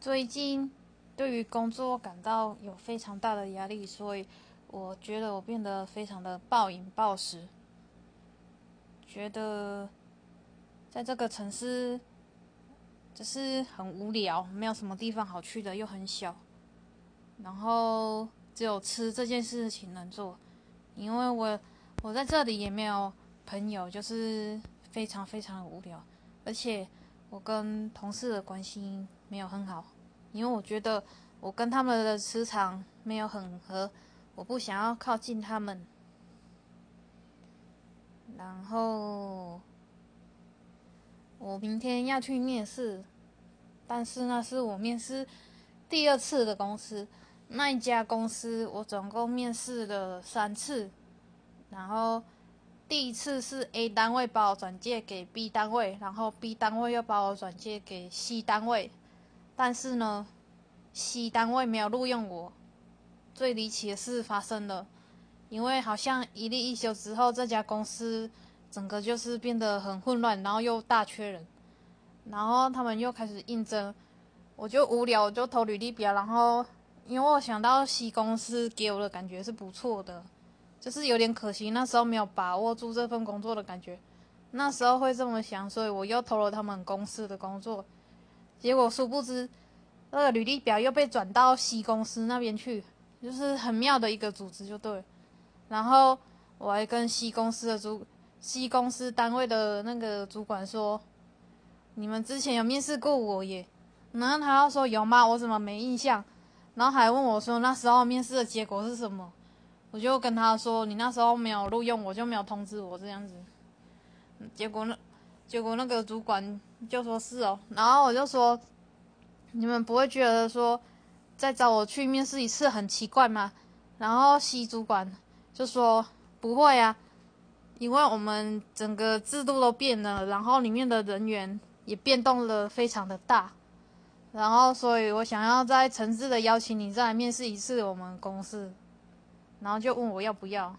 最近对于工作感到有非常大的压力，所以我觉得我变得非常的暴饮暴食，觉得在这个城市就是很无聊，没有什么地方好去的，又很小，然后只有吃这件事情能做，因为我我在这里也没有朋友，就是非常非常无聊，而且我跟同事的关系。没有很好，因为我觉得我跟他们的磁场没有很合，我不想要靠近他们。然后我明天要去面试，但是那是我面试第二次的公司，那一家公司我总共面试了三次，然后第一次是 A 单位把我转借给 B 单位，然后 B 单位又把我转借给 C 单位。但是呢，C 单位没有录用我。最离奇的事发生了，因为好像一立一休之后，这家公司整个就是变得很混乱，然后又大缺人，然后他们又开始应征，我就无聊，我就投履历表。然后因为我想到 C 公司给我的感觉是不错的，就是有点可惜那时候没有把握住这份工作的感觉。那时候会这么想，所以我又投了他们公司的工作。结果殊不知，那个履历表又被转到 C 公司那边去，就是很妙的一个组织，就对。然后我还跟 C 公司的主，C 公司单位的那个主管说：“你们之前有面试过我耶？”然后他要说有吗？我怎么没印象？然后还问我说那时候面试的结果是什么？我就跟他说：“你那时候没有录用我，就没有通知我这样子。”结果那？结果那个主管就说是哦，然后我就说，你们不会觉得说再找我去面试一次很奇怪吗？然后西主管就说不会啊，因为我们整个制度都变了，然后里面的人员也变动了非常的大，然后所以我想要再诚挚的邀请你再来面试一次我们公司，然后就问我要不要。